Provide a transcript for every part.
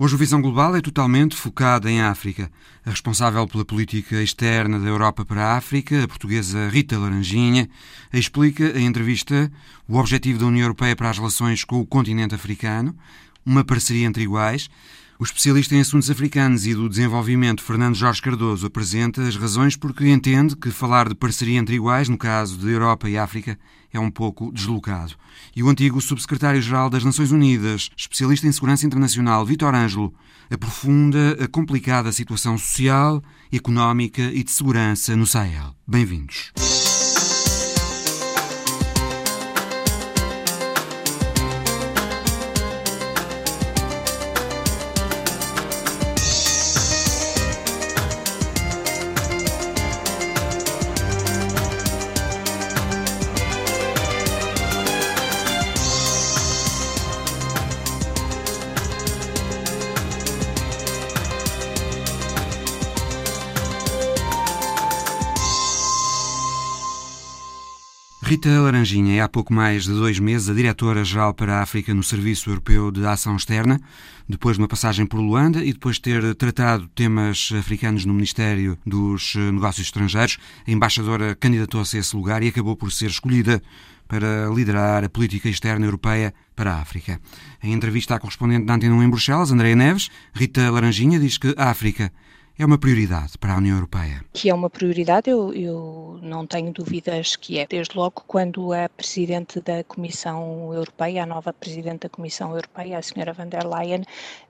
Hoje o Visão Global é totalmente focada em África. A responsável pela política externa da Europa para a África, a portuguesa Rita Laranjinha, explica em entrevista o objetivo da União Europeia para as relações com o continente africano, uma parceria entre iguais, o especialista em assuntos africanos e do desenvolvimento, Fernando Jorge Cardoso, apresenta as razões porque entende que falar de parceria entre iguais, no caso de Europa e África, é um pouco deslocado. E o antigo subsecretário-geral das Nações Unidas, especialista em segurança internacional, Vitor Ângelo, aprofunda a complicada situação social, económica e de segurança no Sahel. Bem-vindos. Rita Laranjinha é há pouco mais de dois meses a diretora-geral para a África no Serviço Europeu de Ação Externa, depois de uma passagem por Luanda e depois de ter tratado temas africanos no Ministério dos Negócios Estrangeiros, a embaixadora candidatou-se a esse lugar e acabou por ser escolhida para liderar a política externa europeia para a África. Em entrevista à correspondente da Antena 1 em Bruxelas, Andréa Neves, Rita Laranjinha diz que a África é uma prioridade para a União Europeia? Que é uma prioridade, eu, eu, não tenho dúvidas que é. Desde logo, quando a Presidente da Comissão Europeia, a nova Presidente da Comissão Europeia, a Sra. van der Leyen,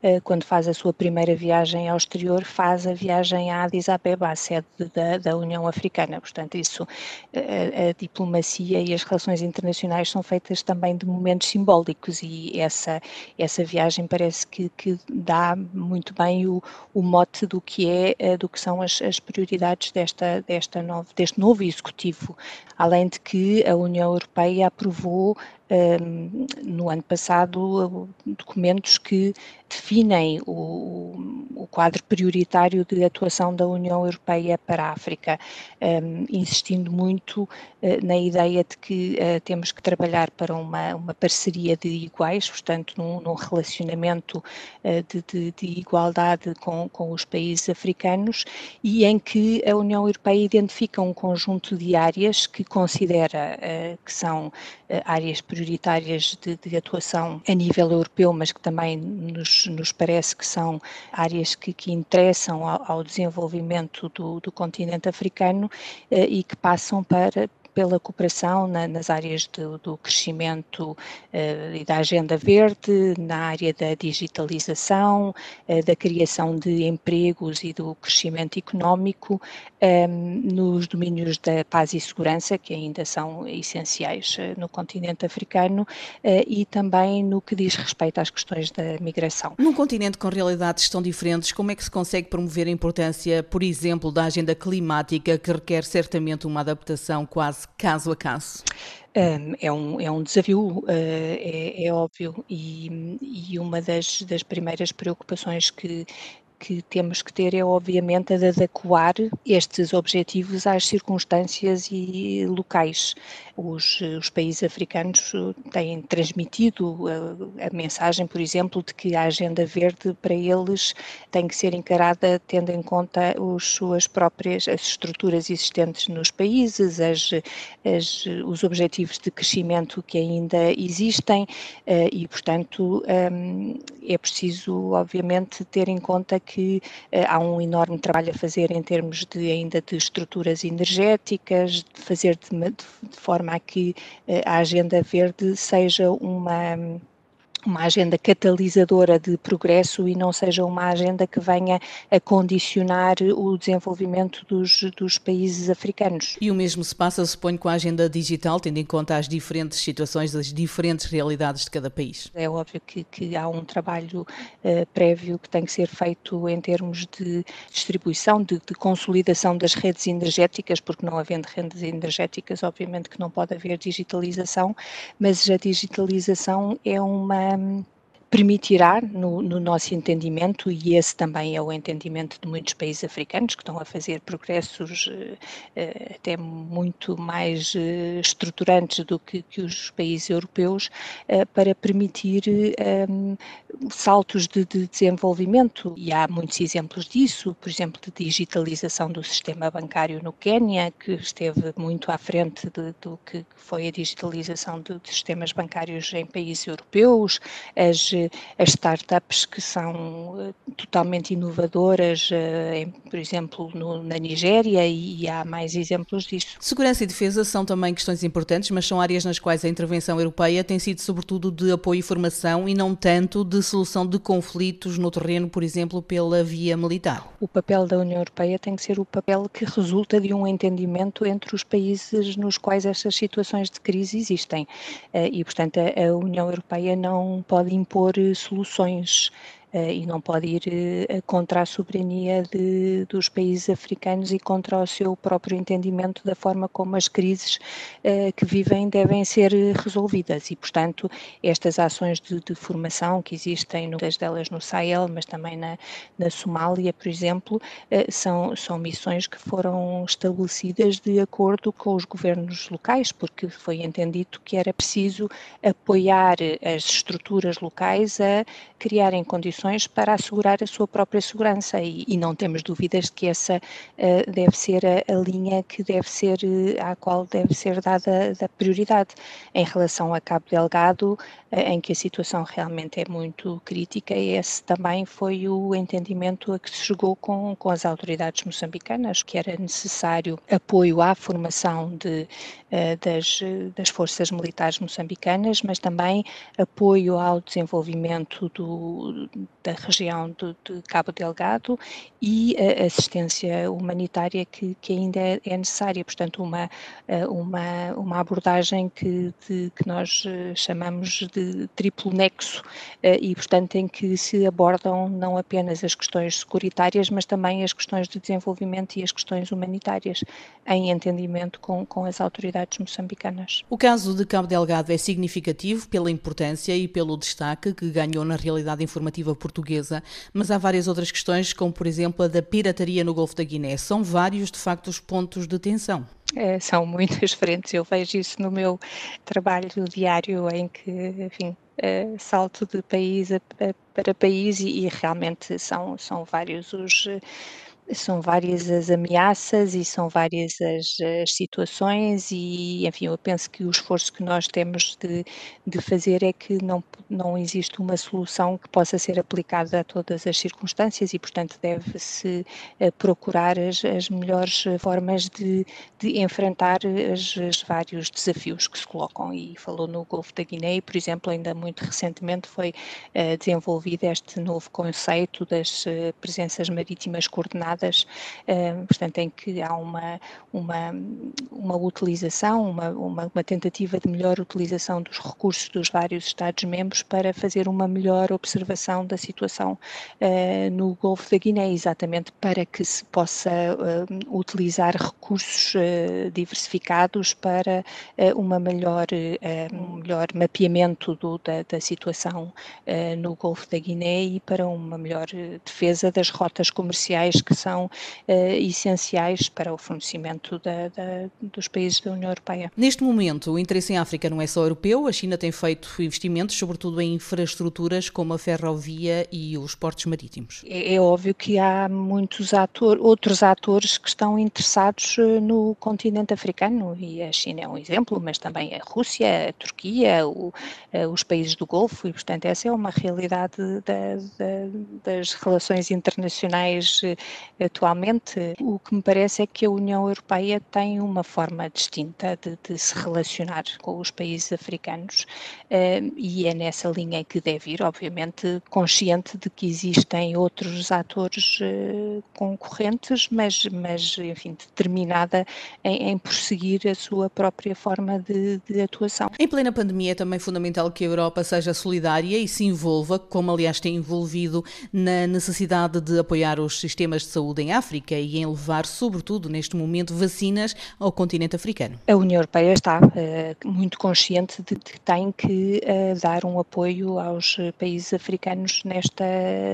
eh, quando faz a sua primeira viagem ao exterior, faz a viagem a Addis Abeba, a sede da, da União Africana. Portanto, isso, a, eh, a diplomacia e as relações internacionais são feitas também de momentos simbólicos e essa, essa viagem parece que, que dá muito bem o, o mote do que é é do que são as, as prioridades desta, desta novo, deste novo executivo, além de que a União Europeia aprovou um, no ano passado documentos que definem o, o, quadro prioritário de atuação da União Europeia para a África, um, insistindo muito uh, na ideia de que uh, temos que trabalhar para uma, uma parceria de iguais, portanto, num, num relacionamento uh, de, de, de, igualdade com, com os países africanos e em que a União Europeia identifica um conjunto de áreas que considera que são áreas prioritárias de, de, atuação a nível europeu, mas que também nos, nos parece que são áreas que, que interessam ao, ao desenvolvimento do, do, continente africano eh, e que passam para, pela cooperação na, nas áreas do, do crescimento uh, e da agenda verde, na área da digitalização, uh, da criação de empregos e do crescimento económico, um, ehm, nos domínios da paz e segurança, que ainda são essenciais uh, no continente africano, e também no que diz respeito às questões da migração. Num continente com realidades tão diferentes, como é que se consegue promover a importância, por exemplo, da agenda climática, que requer certamente uma adaptação quase caso a caso? é, um, é um desafio, eh, é, é óbvio, e, e uma das, das primeiras preocupações que, que temos que ter é, obviamente, a de adequar estes objetivos às circunstâncias e locais. Os, os países africanos têm transmitido a, a, mensagem, por exemplo, de que a agenda verde para eles tem que ser encarada tendo em conta os suas próprias as estruturas existentes nos países, as, as, os objetivos de crescimento que ainda existem eh, e, portanto, hum, é preciso, obviamente, ter em conta que uh, há um enorme trabalho a fazer em termos de ainda de estruturas energéticas, de fazer de, de forma a que uh, a agenda verde seja uma uma agenda catalisadora de progresso e não seja uma agenda que venha a condicionar o desenvolvimento dos, dos países africanos. E o mesmo se passa, suponho, com a agenda digital, tendo em conta as diferentes situações, as diferentes realidades de cada país. É óbvio que, que há um trabalho uh, prévio que tem que ser feito em termos de distribuição, de, de consolidação das redes energéticas, porque não havendo redes energéticas, obviamente que não pode haver digitalização, mas a digitalização é uma um, permitirá, no, no, nosso entendimento, e esse também é o entendimento de muitos países africanos que estão a fazer progressos uh, até muito mais uh, estruturantes do que, que, os países europeus, para permitir um, saltos de, de, desenvolvimento. E há muitos exemplos disso, por exemplo, de digitalização do sistema bancário no Quênia, que esteve muito à frente de, do que foi a digitalização de, de sistemas bancários em países europeus, as as startups que são eh, totalmente inovadoras, eh, por exemplo, no, na Nigéria, e, e há mais exemplos disso. Segurança e defesa são também questões importantes, mas são áreas nas quais a intervenção europeia tem sido sobretudo de apoio e formação e não tanto de solução de conflitos no terreno, por exemplo, pela via militar. O papel da União Europeia tem que ser o papel que resulta de um entendimento entre os países nos quais estas situações de crise existem. Eh, e, portanto, a União Europeia não pode impor propor soluções. uh, e não pode ir uh, contra a soberania de, dos países africanos e contra o seu próprio entendimento da forma como as crises uh, que vivem devem ser resolvidas. E, portanto, estas ações de, de formação que existem, muitas delas no Sahel, mas também na, na Somália, por exemplo, são, são missões que foram estabelecidas de acordo com os governos locais, porque foi entendido que era preciso apoiar as estruturas locais a criarem condições para assegurar a sua própria segurança e, e não temos dúvidas de que essa uh, deve ser a, a, linha que deve ser, uh, à qual deve ser dada a prioridade. Em relação a Cabo Delgado, uh, em que a situação realmente é muito crítica, esse também foi o entendimento a que se chegou com, com as autoridades moçambicanas, que era necessário apoio à formação de, das, das forças militares moçambicanas, mas também apoio ao desenvolvimento do, da região do, de Cabo Delgado e a assistência humanitária que, que ainda é, é, necessária. Portanto, uma, eh, uma, uma abordagem que, de, que nós eh, chamamos de triplo nexo eh, e, portanto, em que se abordam não apenas as questões securitárias, mas também as questões de desenvolvimento e as questões humanitárias, em entendimento com, com as autoridades moçambicanas. O caso de Cabo Delgado é significativo pela importância e pelo destaque que ganhou na realidade informativa portuguesa, mas há várias outras questões, como por exemplo a da pirataria no Golfo da Guiné. São vários, de facto, os pontos de tensão. É, são muitas frentes, eu vejo isso no meu trabalho diário, em que, enfim, é, salto de país a, a, para país e, e, realmente são, são vários os são várias as ameaças e são várias as, as, situações e, enfim, eu penso que o esforço que nós temos de, de fazer é que não, não existe uma solução que possa ser aplicada a todas as circunstâncias e, portanto, deve-se uh, procurar as, as, melhores formas de, de enfrentar os vários desafios que se colocam. E falou no Golfo da Guiné, por exemplo, ainda muito recentemente foi uh, desenvolvido este novo conceito das uh, presenças marítimas coordenadas eh, portanto, em que há uma, uma, uma utilização, uma, uma, uma, tentativa de melhor utilização dos recursos dos vários Estados-membros para fazer uma melhor observação da situação uh, no Golfo da Guiné, exatamente para que se possa uh, utilizar recursos uh, diversificados para uma melhor, um melhor mapeamento do, da, da, situação no Golfo da Guiné e para uma melhor defesa das rotas comerciais que são são uh, essenciais para o fornecimento da, da, dos países da União Europeia. Neste momento, o interesse em África não é só europeu, a China tem feito investimentos, sobretudo em infraestruturas como a ferrovia e os portos marítimos. É, é óbvio que há muitos ator, outros atores que estão interessados eh, no continente africano e a China é um exemplo, mas também a Rússia, a Turquia, o, eh, os países do Golfo e, portanto, essa é uma realidade da, da, das relações internacionais atualmente, o que me parece é que a União Europeia tem uma forma distinta de, de se relacionar com os países africanos uh, e é nessa linha que deve ir, obviamente, consciente de que existem outros atores uh, concorrentes, mas, mas, enfim, determinada em, em prosseguir a sua própria forma de, de atuação. Em plena pandemia é também fundamental que a Europa seja solidária e se envolva, como aliás tem envolvido, na necessidade de apoiar os sistemas de saúde saúde em África e em levar, sobretudo neste momento, vacinas ao continente africano. A União Europeia está uh, muito consciente de que tem que uh, dar um apoio aos países africanos nesta,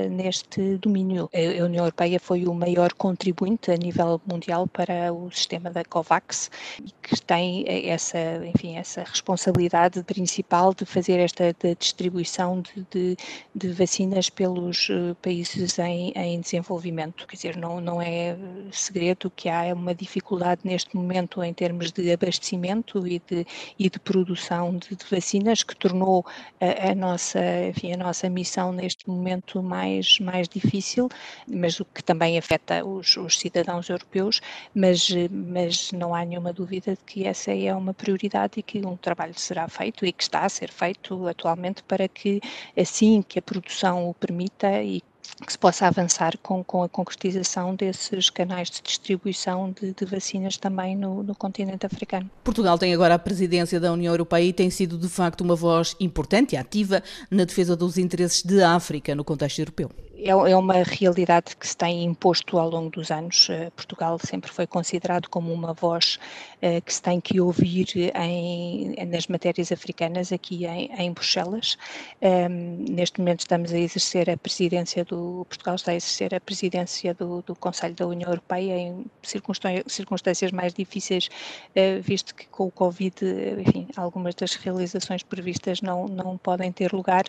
neste domínio. A União Europeia foi o maior contribuinte a nível mundial para o sistema da COVAX e que tem essa, enfim, essa responsabilidade principal de fazer esta distribuição de, de, de vacinas pelos países em, em desenvolvimento. Quer dizer, não, não é segredo que há uma dificuldade neste momento em termos de abastecimento e de, e de produção de, de vacinas que tornou a, a, nossa, enfim, a nossa missão neste momento mais, mais difícil, mas o que também afeta os, os cidadãos europeus, mas, mas não há nenhuma dúvida de que essa é uma prioridade e que um trabalho será feito e que está a ser feito atualmente para que assim que a produção o permita e que se possa avançar com, com a concretização desses canais de distribuição de, de vacinas também no, no, continente africano. Portugal tem agora a presidência da União Europeia e tem sido de facto uma voz importante e ativa na defesa dos interesses de África no contexto europeu. É, é uma realidade que se tem imposto ao longo dos anos. Eh, Portugal sempre foi considerado como uma voz eh, que se tem que ouvir em, nas matérias africanas aqui em, em Bruxelas. Um, neste momento estamos a exercer a presidência do Portugal está a exercer a presidência do, do Conselho da União Europeia em circunstâncias mais difíceis, uh, visto que com o Covid, enfim, algumas das realizações previstas não não podem ter lugar,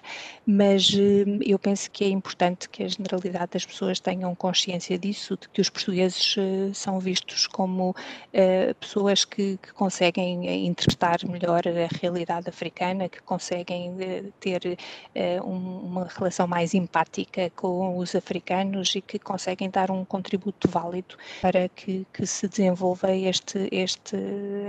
mas eu penso que é importante que a generalidade das pessoas tenham consciência disso, de que os portugueses uh, são vistos como uh, pessoas que, que, conseguem interpretar melhor a realidade africana, que conseguem ter um, uma relação mais empática com os africanos e que conseguem dar um contributo válido para que, que se desenvolva este, este,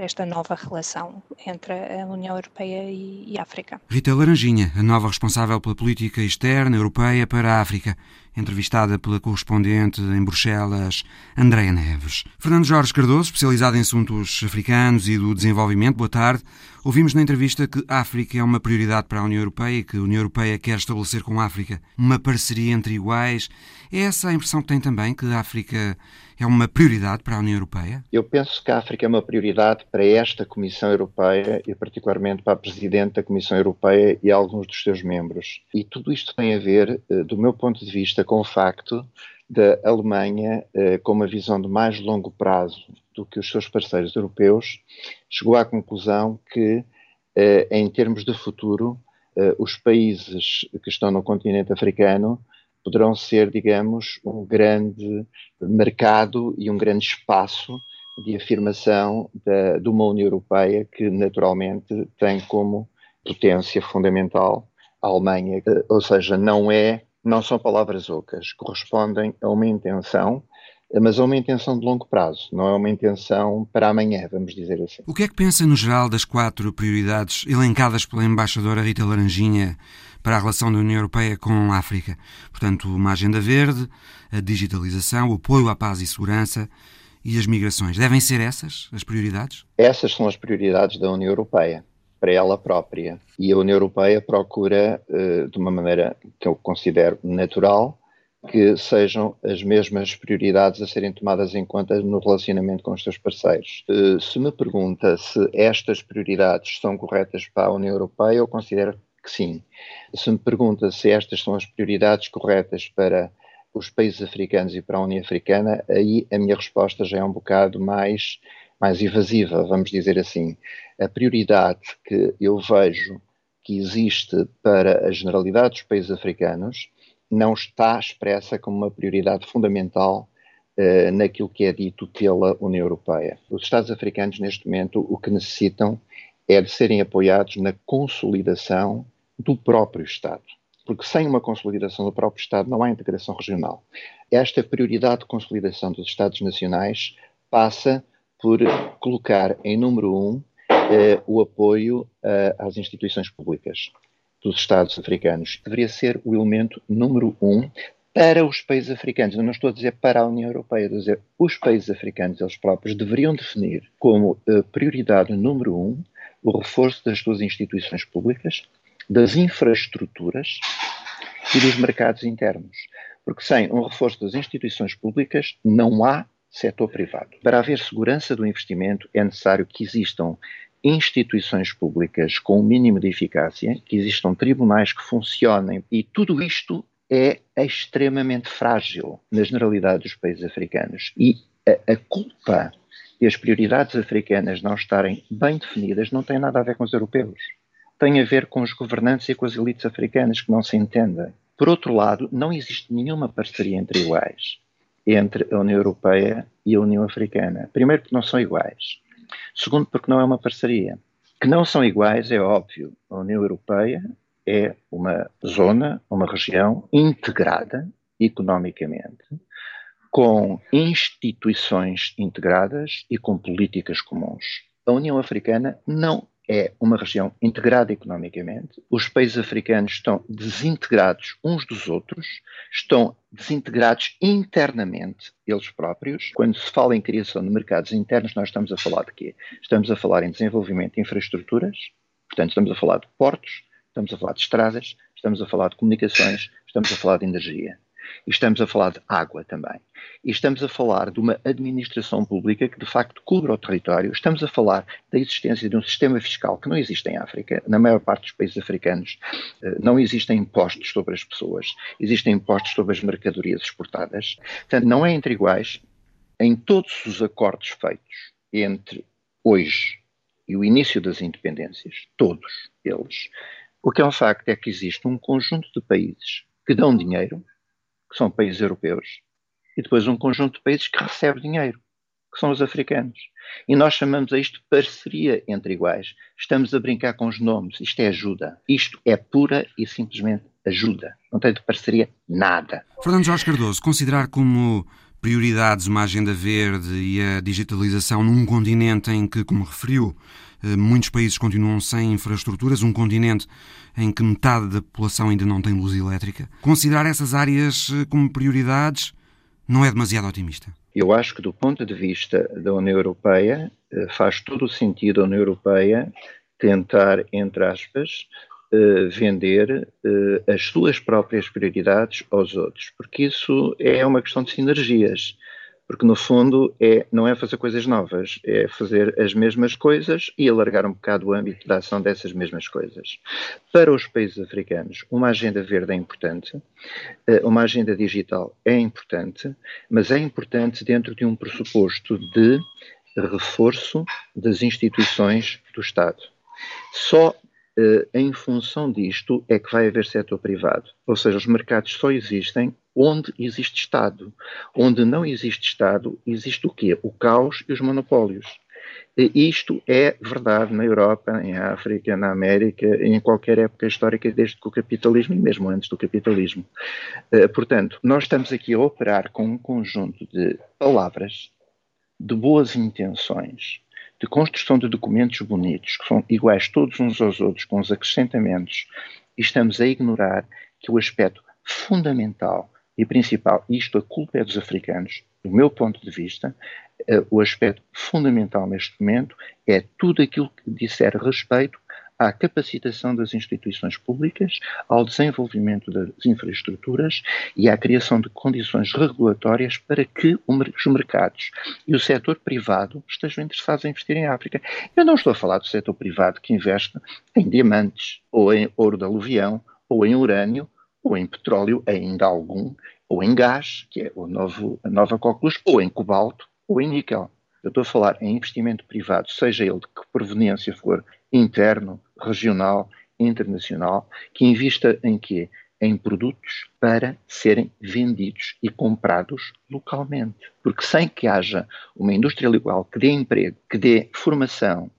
esta nova relação entre a União Europeia e, e a África. Rita Laranjinha, a nova responsável pela política externa europeia para a África entrevistada pela correspondente em Bruxelas, Andréa Neves. Fernando Jorge Cardoso, especializado em assuntos africanos e do desenvolvimento, boa tarde. Ouvimos na entrevista que a África é uma prioridade para a União Europeia e que a União Europeia quer estabelecer com a África uma parceria entre iguais. É essa a impressão que tem também, que a África é uma prioridade para a União Europeia? Eu penso que a África é uma prioridade para esta Comissão Europeia e, particularmente, para a Presidente da Comissão Europeia e alguns dos seus membros. E tudo isto tem a ver, eh, do meu ponto de vista, com o facto da Alemanha, eh, com uma visão de mais longo prazo do que os seus parceiros europeus, chegou à conclusão que, eh, em termos de futuro, os países que estão no continente africano poderão ser, digamos, um grande mercado e um grande espaço de afirmação da, de uma União Europeia que, naturalmente, tem como potência fundamental a Alemanha, ou seja, não é, não são palavras ocas, correspondem a uma intenção mas é uma intenção de longo prazo, não é uma intenção para amanhã, vamos dizer assim. O que é que pensa, no geral, das quatro prioridades elencadas pela embaixadora Rita Laranjinha para a relação da União Europeia com a África. Portanto, uma agenda verde, a digitalização, o apoio à paz e segurança e as migrações. Devem ser essas as prioridades? Essas são as prioridades da União Europeia, para ela própria. E a União Europeia procura, eh, de uma maneira que eu considero natural, que sejam as mesmas prioridades a serem tomadas em conta no relacionamento com os seus parceiros. Eh, se me pergunta se estas prioridades são corretas para a União Europeia, eu considero que sim. Se me pergunta se estas são as prioridades corretas para os países africanos e para a União Africana, aí a minha resposta já é um bocado mais, mais evasiva, vamos dizer assim. A prioridade que eu vejo que existe para a generalidade dos países africanos não está expressa como uma prioridade fundamental uh, naquilo que é dito pela União Europeia. Os Estados africanos, neste momento, o que necessitam é de serem apoiados na consolidação do próprio Estado. Porque sem uma consolidação do próprio Estado não há integração regional. Esta prioridade de consolidação dos Estados nacionais passa por colocar em número um eh, o apoio eh, às instituições públicas dos Estados africanos. Deveria ser o elemento número um para os países africanos. Eu não estou a dizer para a União Europeia, estou a dizer os países africanos, eles próprios, deveriam definir como eh, prioridade número um o reforço das suas instituições públicas, das infraestruturas e dos mercados internos. Porque sem um reforço das instituições públicas não há setor privado. Para haver segurança do investimento é necessário que existam instituições públicas com o mínimo de eficácia, que existam tribunais que funcionem e tudo isto é extremamente frágil na generalidade dos países africanos. E a, a culpa de as prioridades africanas não estarem bem definidas não tem nada a ver com os europeus. Tem a ver com os governantes e com as elites africanas que não se entendem. Por outro lado, não existe nenhuma parceria entre iguais entre a União Europeia e a União Africana. Primeiro, porque não são iguais. Segundo, porque não é uma parceria. Que não são iguais é óbvio. A União Europeia é uma zona, uma região integrada economicamente, com instituições integradas e com políticas comuns. A União Africana não é uma região integrada economicamente, os países africanos estão desintegrados uns dos outros, estão desintegrados internamente eles próprios. Quando se fala em criação de mercados internos, nós estamos a falar de quê? Estamos a falar em desenvolvimento de infraestruturas, portanto, estamos a falar de portos, estamos a falar de estradas, estamos a falar de comunicações, estamos a falar de energia. E estamos a falar de água também. E estamos a falar de uma administração pública que de facto cubra o território. Estamos a falar da existência de um sistema fiscal que não existe em África. Na maior parte dos países africanos eh, não existem impostos sobre as pessoas, existem impostos sobre as mercadorias exportadas. Portanto, não é entre iguais em todos os acordos feitos entre hoje e o início das independências, todos eles, o que é um facto é que existe um conjunto de países que dão dinheiro que são países europeus, e depois um conjunto de países que recebe dinheiro, que são os africanos. E nós chamamos a isto parceria entre iguais. Estamos a brincar com os nomes. Isto é ajuda. Isto é pura e simplesmente ajuda. Não tem de parceria nada. Fernando Jorge Cardoso, considerar como prioridades uma agenda verde e a digitalização num continente em que, como referiu, eh, muitos países continuam sem infraestruturas, um continente em que metade da população ainda não tem luz elétrica. Considerar essas áreas eh, como prioridades não é demasiado otimista? Eu acho que, do ponto de vista da União Europeia, eh, faz todo o sentido a União Europeia tentar, entre aspas, vender as suas próprias prioridades aos outros, porque isso é uma questão de sinergias porque no fundo é, não é fazer coisas novas, é fazer as mesmas coisas e alargar um bocado o âmbito da ação dessas mesmas coisas. Para os países africanos, uma agenda verde é importante, eh, uma agenda digital é importante, mas é importante dentro de um pressuposto de reforço das instituições do Estado. Só eh, em função disto é que vai haver setor privado. Ou seja, os mercados só existem onde existe Estado. Onde não existe Estado, existe o quê? O caos e os monopólios. Isto é verdade na Europa, em África, na América, em qualquer época histórica, desde que o capitalismo e mesmo antes do capitalismo. Eh, portanto, nós estamos aqui a operar com um conjunto de palavras, de boas intenções, de construção de documentos bonitos, que são iguais todos uns aos outros, com os acrescentamentos, e estamos a ignorar que o aspecto fundamental e principal, isto a culpa é dos africanos, do meu ponto de vista, uh, o aspecto fundamental neste momento é tudo aquilo que disser respeito à capacitação das instituições públicas, ao desenvolvimento das infraestruturas e à criação de condições regulatórias para que os mercados e o setor privado estejam interessados em investir em África. Eu não estou a falar do setor privado que investe em diamantes, ou em ouro de aluvião, ou em urânio, ou em petróleo, ainda algum, ou em gás, que é o novo, a nova coqueluche, ou em cobalto, ou em níquel. Eu estou a falar em investimento privado, seja ele de que proveniência for, interno, regional, internacional, que invista em quê? Em produtos para serem vendidos e comprados localmente. Porque sem que haja uma indústria igual que dê emprego, que dê formação,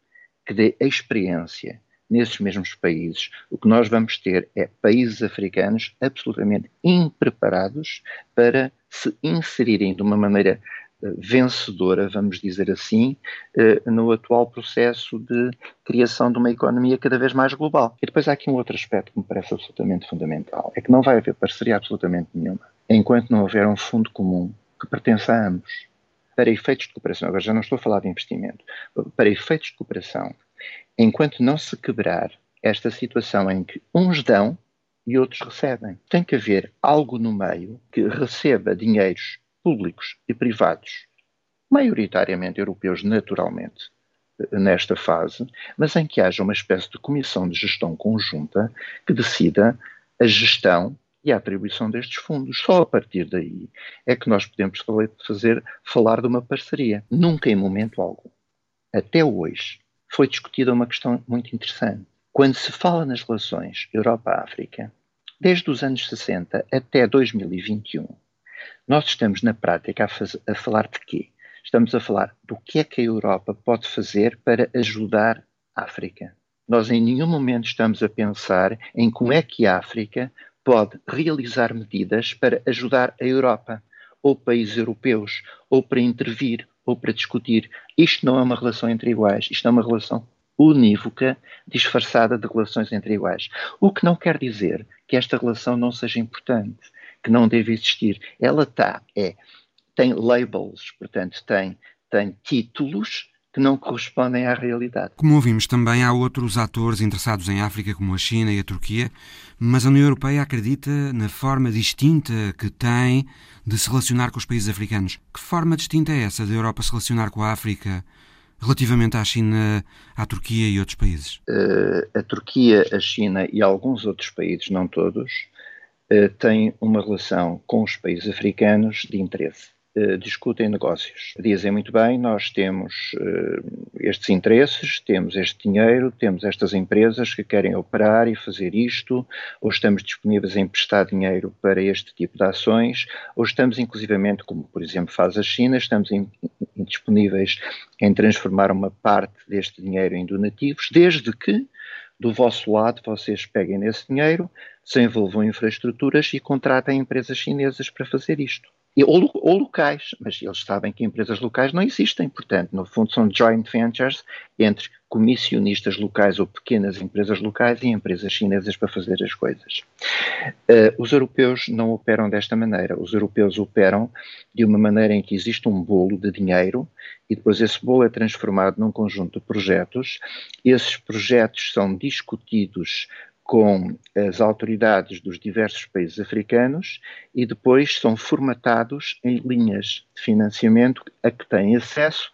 que dê experiência, nesses mesmos países, o que nós vamos ter é países africanos absolutamente impreparados para se inserirem de uma maneira vencedora, vamos dizer assim, uh, no atual processo de criação de uma economia cada vez mais global. E depois há aqui um outro aspecto que me parece absolutamente fundamental: é que não vai haver parceria absolutamente nenhuma enquanto não houver um fundo comum que pertença a ambos. Para efeitos de cooperação, agora já não estou a falar de investimento, para efeitos de cooperação, enquanto não se quebrar esta situação em que uns dão e outros recebem. Tem que haver algo no meio que receba dinheiros públicos e privados, maioritariamente europeus, naturalmente, nesta fase, mas em que haja uma espécie de comissão de gestão conjunta que decida a gestão e a atribuição destes fundos. Só a partir daí é que nós podemos fazer, falar de uma parceria. Nunca em momento algum, até hoje, foi discutida uma questão muito interessante. Quando se fala nas relações Europa-África, desde os anos 60 até 2021, nós estamos na prática a, faz, a falar de quê? Estamos a falar do que é que a Europa pode fazer para ajudar a África. Nós em nenhum momento estamos a pensar em como é que a África pode realizar medidas para ajudar a Europa, ou países europeus, ou para intervir, ou para discutir. Isto não é uma relação entre iguais, isto é uma relação unívoca, disfarçada de relações entre iguais. O que não quer dizer que esta relação não seja importante, que não deve existir. Ela está, é tem labels, portanto, tem, tem títulos que não correspondem à realidade. Como ouvimos também, há outros atores interessados em África, como a China e a Turquia, mas a União Europeia acredita na forma distinta que tem de se relacionar com os países africanos. Que forma distinta é essa da Europa se relacionar com a África relativamente à China, à Turquia e outros países? Uh, a Turquia, a China e alguns outros países, não todos, têm uma relação com os países africanos de interesse. Eh, discutem negócios. Dizem muito bem, nós temos uh, estes interesses, temos este dinheiro, temos estas empresas que querem operar e fazer isto, ou estamos disponíveis a emprestar dinheiro para este tipo de ações, ou estamos inclusivamente, como por exemplo faz a China, estamos disponíveis em transformar uma parte deste dinheiro em donativos, desde que do vosso lado vocês peguem nesse dinheiro, desenvolvam infraestruturas e contratem empresas chinesas para fazer isto ou, ou, locais, mas eles sabem que empresas locais não existem, portanto, no fundo são joint ventures entre comissionistas locais ou pequenas empresas locais e empresas chinesas para fazer as coisas. Uh, os europeus não operam desta maneira. Os europeus operam de uma maneira em que existe um bolo de dinheiro e depois esse bolo é transformado num conjunto de projetos. Esses projetos são discutidos com as autoridades dos diversos países africanos e depois são formatados em linhas de financiamento a que têm acesso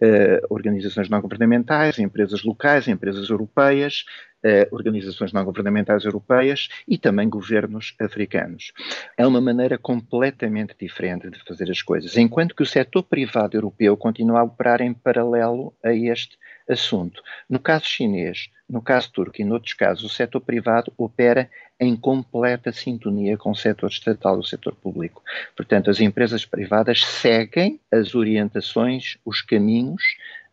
uh, organizações não governamentais, empresas locais, empresas europeias, uh, organizações não governamentais europeias e também governos africanos. É uma maneira completamente diferente de fazer as coisas, enquanto que o setor privado europeu continua a operar em paralelo a este assunto. No caso chinês, no caso turco e noutros casos, o setor privado opera em completa sintonia com o setor estatal e o setor público. Portanto, as empresas privadas seguem as orientações, os caminhos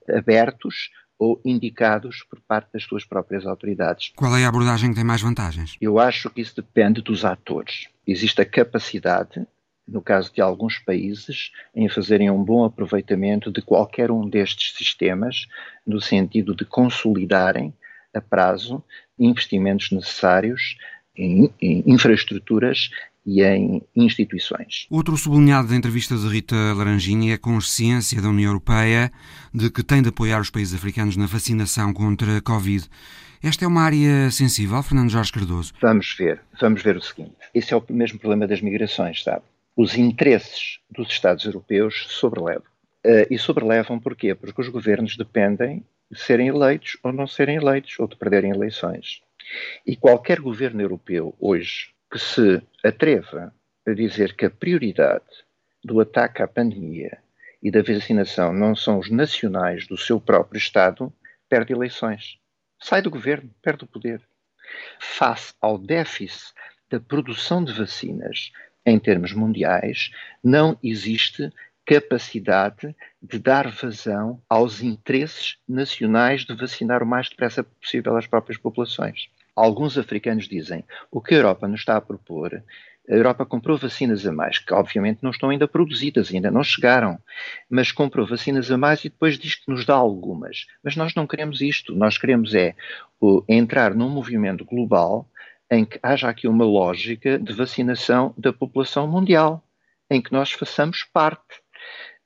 abertos ou indicados por parte das suas próprias autoridades. Qual é a abordagem que tem mais vantagens? Eu acho que isso depende dos atores. Existe a capacidade no caso de alguns países, em fazerem um bom aproveitamento de qualquer um destes sistemas, no sentido de consolidarem a prazo investimentos necessários em, em infraestruturas e em instituições. Outro sublinhado da entrevista de Rita Laranjini é a consciência da União Europeia de que tem de apoiar os países africanos na vacinação contra a Covid. Esta é uma área sensível, Fernando Jorge Cardoso? Vamos ver, vamos ver o seguinte. Esse é o mesmo problema das migrações, sabe? Os interesses dos Estados europeus sobrelevam. Uh, e sobrelevam porquê? Porque os governos dependem de serem eleitos ou não serem eleitos, ou de perderem eleições. E qualquer governo europeu hoje que se atreva a dizer que a prioridade do ataque à pandemia e da vacinação não são os nacionais do seu próprio Estado, perde eleições. Sai do governo, perde o poder. Face ao déficit da produção de vacinas em termos mundiais, não existe capacidade de dar vazão aos interesses nacionais de vacinar o mais depressa possível as próprias populações. Alguns africanos dizem o que a Europa nos está a propor. A Europa comprou vacinas a mais, que obviamente não estão ainda produzidas, ainda não chegaram, mas comprou vacinas a mais e depois diz que nos dá algumas. Mas nós não queremos isto, nós queremos é o, entrar num movimento global em que haja aqui uma lógica de vacinação da população mundial, em que nós façamos parte.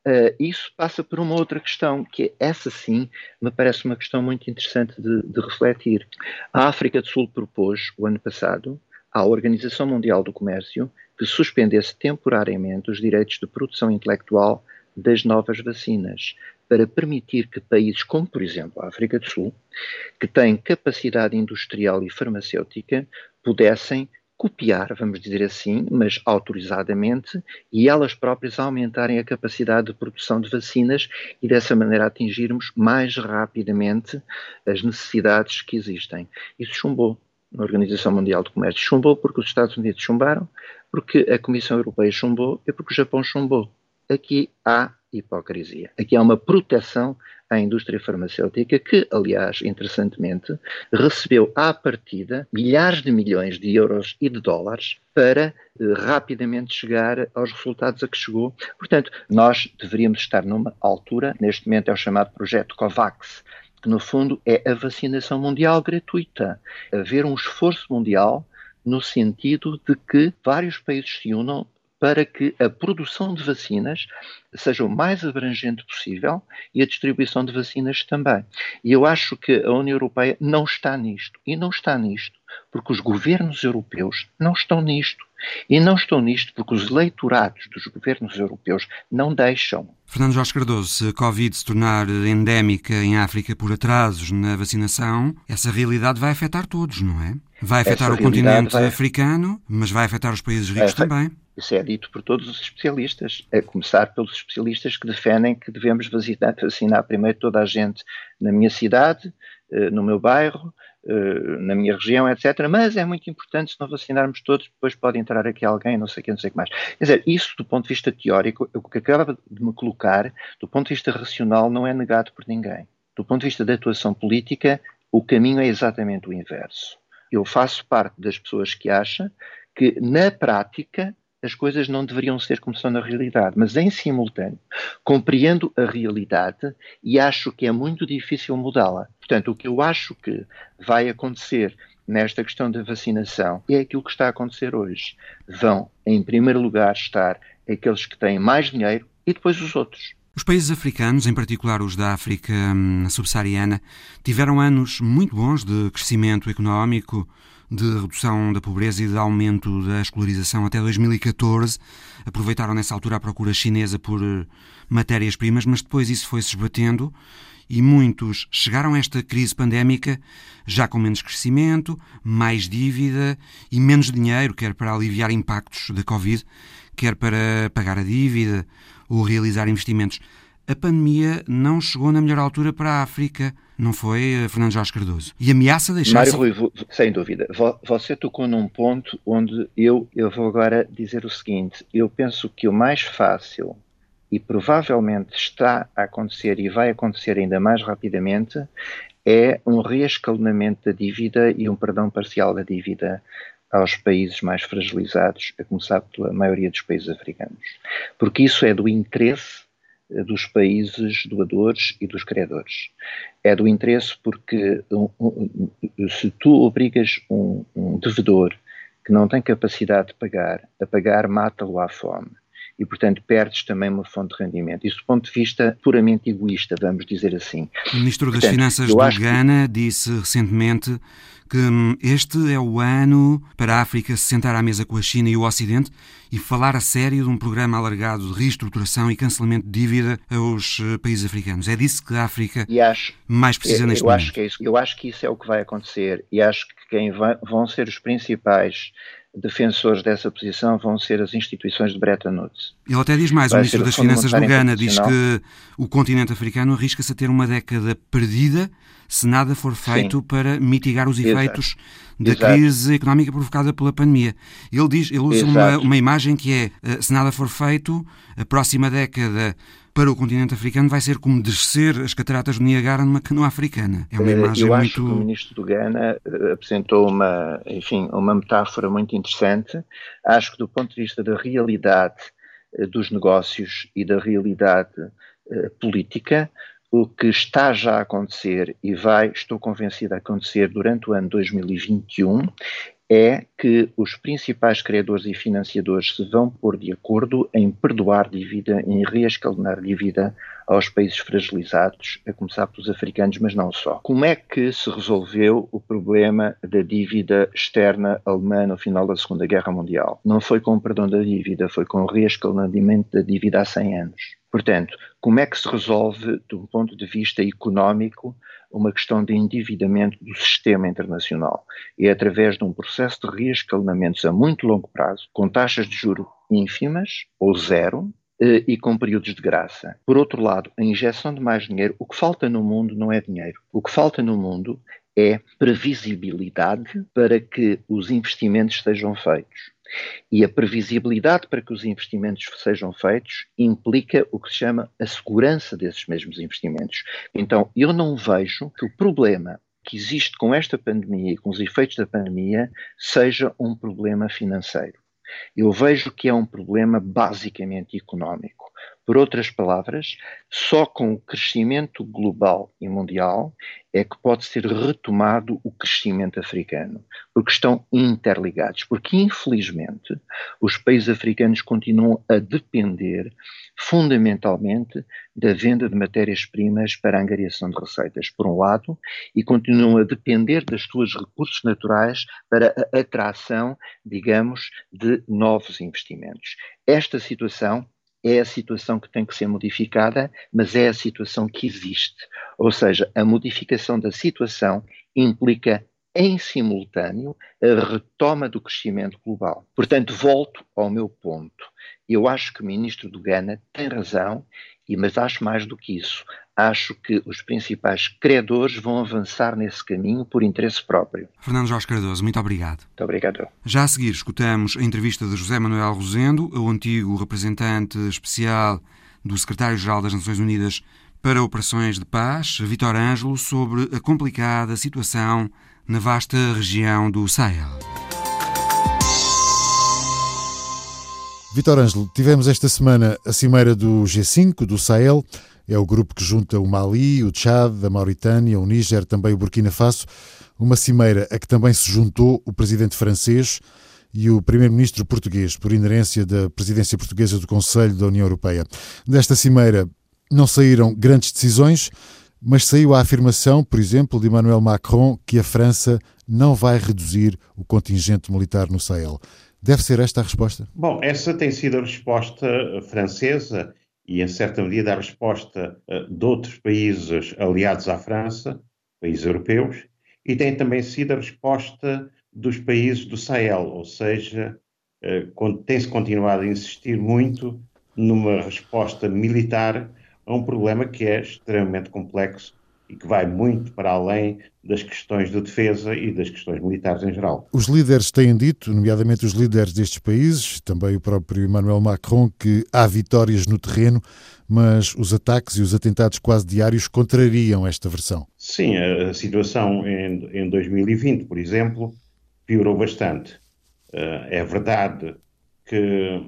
Uh, isso passa por uma outra questão, que é essa sim me parece uma questão muito interessante de, de refletir. A África do Sul propôs, o ano passado, à Organização Mundial do Comércio que suspendesse temporariamente os direitos de produção intelectual das novas vacinas, para permitir que países como, por exemplo, a África do Sul, que têm capacidade industrial e farmacêutica, pudessem copiar, vamos dizer assim, mas autorizadamente, e elas próprias aumentarem a capacidade de produção de vacinas e dessa maneira atingirmos mais rapidamente as necessidades que existem. Isso chumbou na Organização Mundial do Comércio. Chumbou porque os Estados Unidos chumbaram, porque a Comissão Europeia chumbou e porque o Japão chumbou. Aqui há hipocrisia. Aqui há uma proteção à indústria farmacêutica que, aliás, interessantemente, recebeu à partida milhares de milhões de euros e de dólares para eh, rapidamente chegar aos resultados a que chegou. Portanto, nós deveríamos estar numa altura, neste momento é o chamado projeto COVAX, que no fundo é a vacinação mundial gratuita, haver um esforço mundial no sentido de que vários países se unam para que a produção de vacinas seja o mais abrangente possível e a distribuição de vacinas também. E eu acho que a União Europeia não está nisto. E não está nisto porque os governos europeus não estão nisto. E não estão nisto porque os eleitorados dos governos europeus não deixam. Fernando Jorge Cardoso, se a Covid se tornar endémica em África por atrasos na vacinação, essa realidade vai afetar todos, não é? Vai afetar essa o continente vai... africano, mas vai afetar os países ricos também. Isso é dito por todos os especialistas, a começar pelos especialistas que defendem que devemos vacinar, primeiro toda a gente na minha cidade, eh, no meu bairro, eh, na minha região, etc. Mas é muito importante, se não vacinarmos todos, depois pode entrar aqui alguém, não sei o que, não sei o que mais. Quer dizer, isso do ponto de vista teórico, o que acaba de me colocar, do ponto de vista racional, não é negado por ninguém. Do ponto de vista da atuação política, o caminho é exatamente o inverso. Eu faço parte das pessoas que acham que, na prática, as coisas não deveriam ser como são na realidade, mas em simultâneo compreendo a realidade e acho que é muito difícil mudá-la. Portanto, o que eu acho que vai acontecer nesta questão da vacinação é aquilo que está a acontecer hoje. Vão, em primeiro lugar, estar aqueles que têm mais dinheiro e depois os outros. Os países africanos, em particular os da África hum, subsaariana, tiveram anos muito bons de crescimento económico, de redução da pobreza e de aumento da escolarização até 2014. Aproveitaram nessa altura a procura chinesa por eh, matérias-primas, mas depois isso foi se esbatendo e muitos chegaram a esta crise pandémica já com menos crescimento, mais dívida e menos dinheiro, quer para aliviar impactos da Covid, quer para pagar a dívida ou realizar investimentos. A pandemia não chegou na melhor altura para a África, não foi, eh, Fernando Jorge Cardoso? E ameaça deixar... Mário Rui, sem dúvida. Você tocou num ponto onde eu, eu vou agora dizer o seguinte. Eu penso que o mais fácil e provavelmente está a acontecer e vai acontecer ainda mais rapidamente é um reescalonamento da dívida e um perdão parcial da dívida aos países mais fragilizados, a começar pela maioria dos países africanos. Porque isso é do interesse dos países doadores e dos credores. É do interesse porque um, um, se tu obrigas um, um, devedor que não tem capacidade de pagar a pagar, mata-lo à fome. E, portanto, perdes também uma fonte de rendimento. Isso do ponto de vista puramente egoísta, vamos dizer assim. O Ministro portanto, das Finanças do Ghana que... disse recentemente que hum, este é o ano para a África se sentar à mesa com a China e o Ocidente e falar a sério de um programa alargado de reestruturação e cancelamento de dívida aos eh, países africanos. É disso que a África acho, mais precisa eu, neste eu momento. Acho que é isso, eu acho que isso é o que vai acontecer e acho que quem vai, vão ser os principais defensores dessa posição vão ser as instituições de Bretton Woods. Ele até diz mais, Vai o Ministro das Finanças do Ghana diz que o continente africano arrisca-se a ter uma década perdida se nada for feito Sim. para mitigar os efeitos Exato. da Exato. crise económica provocada pela pandemia. Ele diz, ele usa uma, uma imagem que é, eh, se nada for feito, a próxima década para o continente africano vai ser como descer as cataratas do Niagara numa canoa africana. É uma eh, imagem Eu muito... acho que o ministro do Ghana eh, apresentou uma, enfim, uma metáfora muito interessante. Acho que do ponto de vista da realidade eh, dos negócios e da realidade política, o que está já a acontecer e vai, estou convencido, a acontecer durante o ano 2021 é que os principais credores e financiadores se vão pôr de acordo em perdoar dívida, em reescalonar dívida aos países fragilizados, a começar pelos africanos, mas não só. Como é que se resolveu o problema da dívida externa alemã no final da Segunda Guerra Mundial? Não foi com o perdão da dívida, foi com o reescalonamento da dívida há 100 anos. Portanto, como é que se resolve, do ponto de vista económico, uma questão de endividamento do sistema internacional? É através de um processo de reescalonamentos a muito longo prazo, com taxas de juro ínfimas ou zero, eh, e com períodos de graça. Por outro lado, a injeção de mais dinheiro, o que falta no mundo não é dinheiro. O que falta no mundo é previsibilidade para que os investimentos sejam feitos. E a previsibilidade para que os investimentos sejam feitos implica o que se chama a segurança desses mesmos investimentos. Então, eu não vejo que o problema que existe com esta pandemia e com os efeitos da pandemia seja um problema financeiro. Eu vejo que é um problema basicamente económico. Por outras palavras, só com o crescimento global e mundial é que pode ser retomado o crescimento africano, porque estão interligados. Porque, infelizmente, os países africanos continuam a depender fundamentalmente da venda de matérias-primas para a angariação de receitas, por um lado, e continuam a depender das suas recursos naturais para a atração, digamos, de novos investimentos. Esta situação é a situação que tem que ser modificada, mas é a situação que existe. Ou seja, a modificação da situação implica em simultâneo a retoma do crescimento global. Portanto, volto ao meu ponto. Eu acho que o ministro do Ghana tem razão, e mas acho mais do que isso acho que os principais credores vão avançar nesse caminho por interesse próprio. Fernando Jorge Cardoso, muito obrigado. Muito obrigado. Já a seguir, escutamos a entrevista de José Manuel Rosendo, o antigo representante especial do secretário-geral das Nações Unidas para Operações de Paz, Vitor Ângelo, sobre a complicada situação na vasta região do Sahel. Vitor Ângelo, tivemos esta semana a cimeira do G5, do Sahel, é o grupo que junta o Mali, o Tchad, a Mauritânia, o Níger, também o Burkina Faso. Uma cimeira a que também se juntou o presidente francês e o primeiro-ministro português, por inerência da presidência portuguesa do Conselho da União Europeia. Desta cimeira não saíram grandes decisões, mas saiu a afirmação, por exemplo, de Emmanuel Macron que a França não vai reduzir o contingente militar no Sahel. Deve ser esta a resposta? Bom, essa tem sido a resposta francesa e, em certa medida, a resposta uh, de outros países aliados à França, países europeus, e tem também sido a resposta dos países do Sahel, ou seja, uh, tem-se continuado a insistir muito numa resposta militar a um problema que é extremamente complexo e que vai muito para além das questões de defesa e das questões militares em geral. Os líderes têm dito, nomeadamente os líderes destes países, também o próprio Emmanuel Macron, que há vitórias no terreno, mas os ataques e os atentados quase diários contrariam esta versão. Sim, a situação em, em 2020, por exemplo, piorou bastante. Eh, é verdade que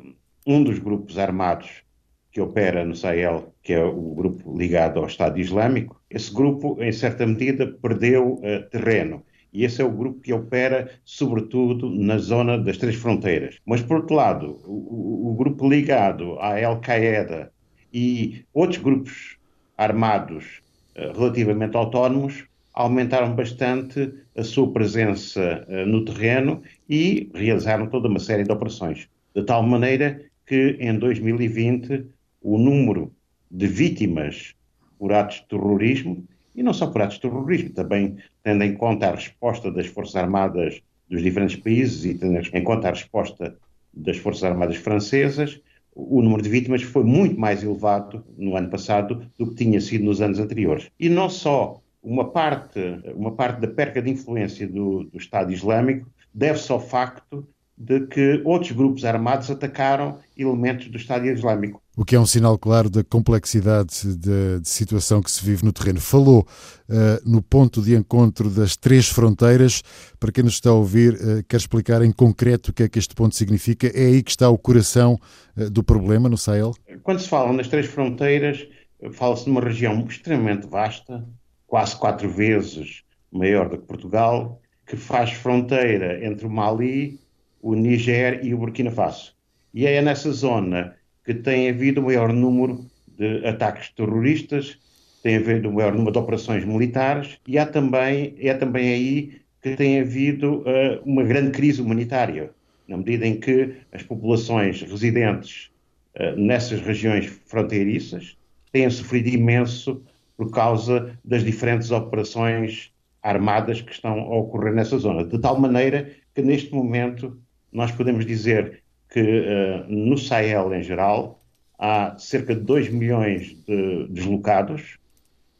um dos grupos armados que opera no Sahel, que é o grupo ligado ao Estado Islâmico, esse grupo, em certa medida, perdeu uh, terreno. E esse é o grupo que opera, sobretudo, na zona das três fronteiras. Mas, por outro lado, o, o grupo ligado à Al-Qaeda e outros grupos armados uh, relativamente autónomos aumentaram bastante a sua presença uh, no terreno e realizaram toda uma série de operações. De tal maneira que, em 2020, o número de vítimas por atos de terrorismo, e não só por atos de terrorismo, também tendo em conta a resposta das Forças Armadas dos diferentes países e tendo em conta a resposta das Forças Armadas francesas, o número de vítimas foi muito mais elevado no ano passado do que tinha sido nos anos anteriores. E não só uma parte, uma parte da perca de influência do, do Estado Islâmico deve-se ao facto de que outros grupos armados atacaram elementos do Estado Islâmico o que é um sinal claro da complexidade de, de situação que se vive no terreno. Falou uh, no ponto de encontro das três fronteiras. Para quem nos está a ouvir, uh, quer explicar em concreto o que é que este ponto significa? É aí que está o coração uh, do problema no Sahel? Quando se fala nas três fronteiras, fala-se de uma região extremamente vasta, quase quatro vezes maior do que Portugal, que faz fronteira entre o Mali, o Niger e o Burkina Faso. E é nessa zona que tem havido o maior número de ataques terroristas, tem havido maior número de operações militares e há também, é também aí que tem havido uh, uma grande crise humanitária, na medida em que as populações residentes uh, nessas regiões fronteiriças têm sofrido imenso por causa das diferentes operações armadas que estão a ocorrer nessa zona, de tal maneira que neste momento nós podemos dizer que uh, no Sahel em geral há cerca de 2 milhões de deslocados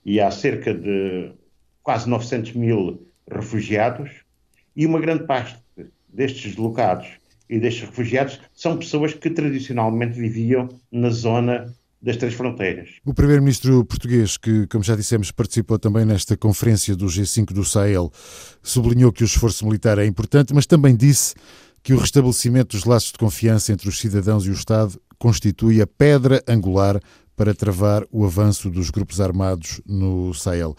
e há cerca de quase 900 mil refugiados e uma grande parte destes deslocados e destes refugiados são pessoas que tradicionalmente viviam na zona das três fronteiras. O primeiro-ministro português, que, como já dissemos, participou também nesta conferência do G5 do Sahel, sublinhou que o esforço militar é importante, mas também disse que o restabelecimento dos laços de confiança entre os cidadãos e o Estado constitui a pedra angular para travar o avanço dos grupos armados no Sahel.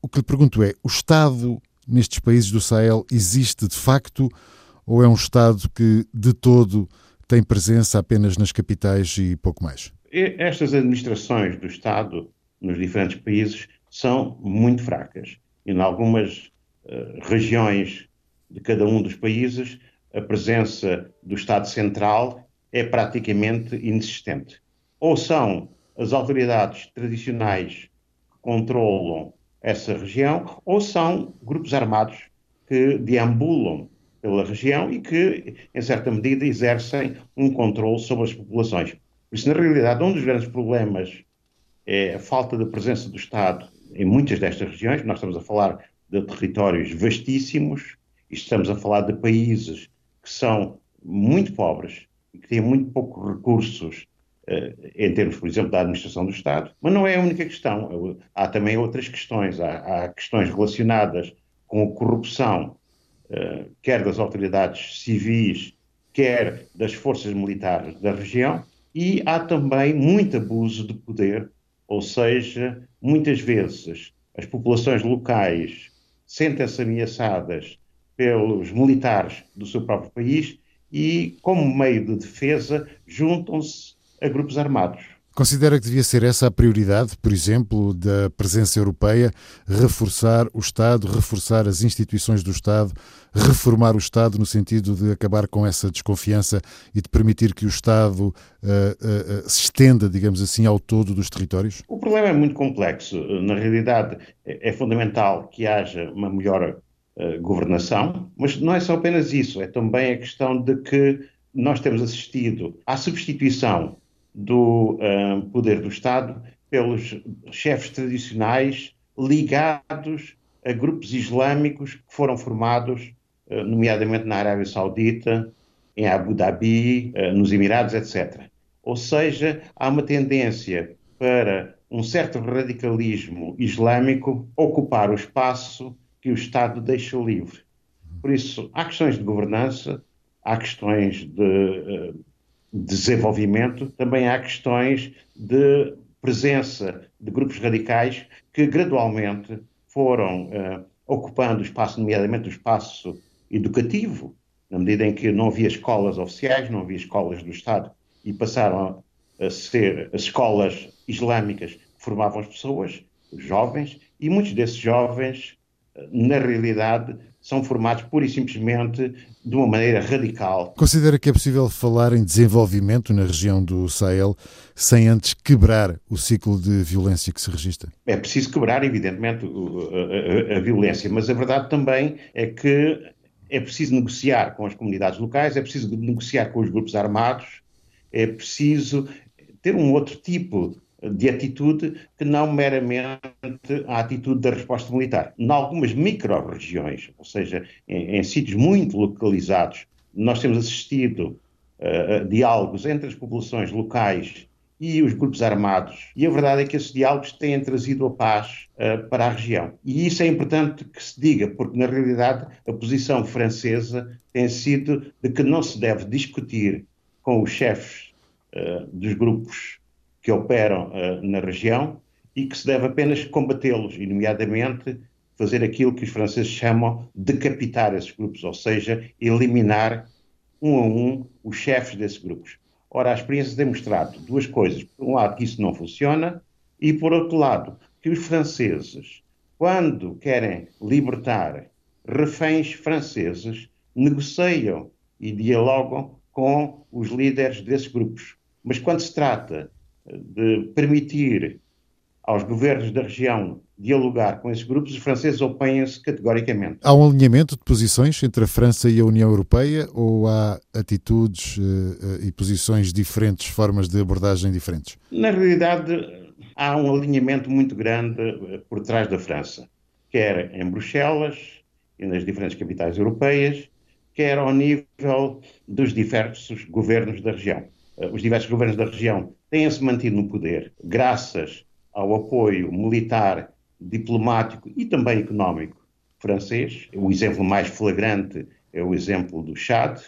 O que lhe pergunto é: o Estado nestes países do Sahel existe de facto ou é um Estado que de todo tem presença apenas nas capitais e pouco mais? Estas administrações do Estado nos diferentes países são muito fracas. Em algumas uh, regiões de cada um dos países, a presença do Estado Central é praticamente inexistente. Ou são as autoridades tradicionais que controlam essa região, ou são grupos armados que deambulam pela região e que, em certa medida, exercem um controle sobre as populações. Por isso, na realidade, um dos grandes problemas é a falta de presença do Estado em muitas destas regiões. Nós estamos a falar de territórios vastíssimos estamos a falar de países que são muito pobres e que têm muito poucos recursos uh, em termos, por exemplo, da administração do Estado. Mas não é a única questão. Há também outras questões. Há, há questões relacionadas com a corrupção, uh, quer das autoridades civis, quer das forças militares da região, e há também muito abuso de poder, ou seja, muitas vezes as populações locais sentem-se ameaçadas pelos militares do seu próprio país e, como meio de defesa, juntam-se a grupos armados. Considera que devia ser essa a prioridade, por exemplo, da presença europeia, reforçar o Estado, reforçar as instituições do Estado, reformar o Estado no sentido de acabar com essa desconfiança e de permitir que o Estado uh, uh, uh, se estenda, digamos assim, ao todo dos territórios? O problema é muito complexo. Na realidade, é, é fundamental que haja uma melhor governação, mas não é só apenas isso, é também a questão de que nós temos assistido à substituição do uh, poder do Estado pelos chefes tradicionais ligados a grupos islâmicos que foram formados, uh, nomeadamente na Arábia Saudita, em Abu Dhabi, nos Emirados, etc. Ou seja, há uma tendência para um certo radicalismo islâmico ocupar o espaço que o Estado deixa livre. Por isso, há questões de governança, há questões de uh, desenvolvimento, também há questões de presença de grupos radicais que gradualmente foram uh, ocupando o espaço, nomeadamente o espaço educativo, na medida em que não havia escolas oficiais, não havia escolas do Estado, e passaram a ser as escolas islâmicas que formavam as pessoas, os jovens, e muitos desses jovens na realidade, são formados pura e simplesmente de uma maneira radical. Considera que é possível falar em desenvolvimento na região do Sahel sem antes quebrar o ciclo de violência que se registra? É preciso quebrar, evidentemente, a, a, a violência, mas a verdade também é que é preciso negociar com as comunidades locais, é preciso negociar com os grupos armados, é preciso ter um outro tipo de atitude que não meramente a atitude da resposta militar. Em algumas micro-regiões, ou seja, em, em, sítios muito localizados, nós temos assistido uh, a diálogos entre as populações locais e os grupos armados. E a verdade é que esses diálogos têm trazido a paz uh, para a região. E isso é importante que se diga, porque na realidade a posição francesa tem sido de que não se deve discutir com os chefes uh, dos grupos que operam uh, na região e que se deve apenas combatê-los, e nomeadamente fazer aquilo que os franceses chamam de decapitar esses grupos, ou seja, eliminar um a um os chefes desses grupos. Ora, a experiência tem mostrado duas coisas. Por um lado, que isso não funciona, e por outro lado, que os franceses, quando querem libertar reféns franceses, negociam e dialogam com os líderes desses grupos. Mas quando se trata de permitir aos governos da região dialogar com esses grupos, os franceses opõem-se categoricamente. Há um alinhamento de posições entre a França e a União Europeia ou há atitudes uh, e posições diferentes, formas de abordagem diferentes? Na realidade, há um alinhamento muito grande eh, por trás da França, quer em Bruxelas e nas diferentes capitais europeias, quer ao nível dos diversos governos da região. Eh, os diversos governos da região têm-se mantido no poder graças ao apoio militar, diplomático e também económico francês. O exemplo mais flagrante é o exemplo do Chad,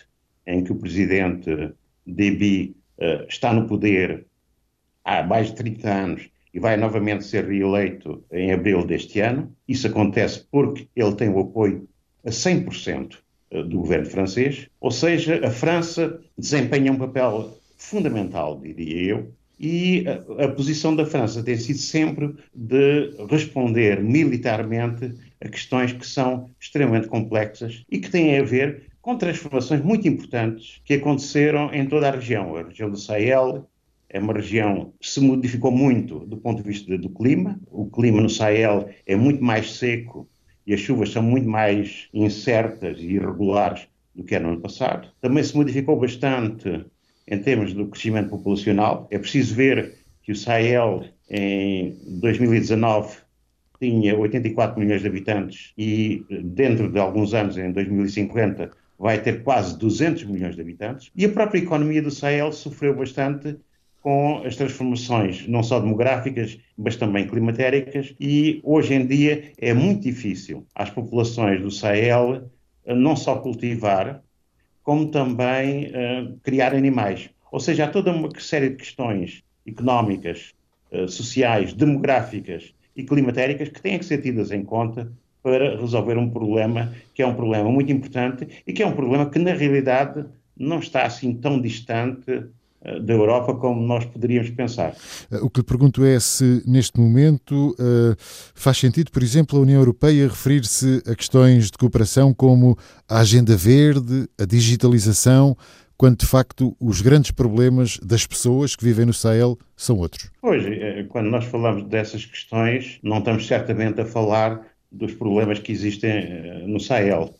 em que o presidente Déby uh, está no poder há mais de 30 anos e vai novamente ser reeleito em abril deste ano. Isso acontece porque ele tem o apoio a 100% eh, do governo francês, ou seja, a França desempenha um papel fundamental, diria eu, e a, a, posição da França tem sido sempre de responder militarmente a questões que são extremamente complexas e que têm a ver com transformações muito importantes que aconteceram em toda a região. A região do Sahel é uma região que se modificou muito do ponto de vista do clima. O clima no Sahel é muito mais seco e as chuvas são muito mais incertas e irregulares do que era no ano passado. Também se modificou bastante em termos do crescimento populacional. É preciso ver que o Sahel em 2019 tinha 84 milhões de habitantes e dentro de alguns anos, em 2050, vai ter quase 200 milhões de habitantes. E a própria economia do Sahel sofreu bastante com as transformações não só demográficas, mas também climatéricas, e hoje em dia é muito difícil às populações do Sahel eh, não só cultivar, como também uh, criar animais. Ou seja, há toda uma série de questões económicas, uh, sociais, demográficas e climatéricas que têm que ser tidas em conta para resolver um problema que é um problema muito importante e que é um problema que, na realidade, não está assim tão distante da Europa como nós poderíamos pensar. Eh, o que lhe pergunto é se, neste momento, eh, faz sentido, por exemplo, a União Europeia referir-se a questões de cooperação como a agenda verde, a digitalização, quando de facto os grandes problemas das pessoas que vivem no Sahel são outros. Pois, quando nós falamos dessas questões, não estamos certamente a falar dos problemas que existem no Sahel.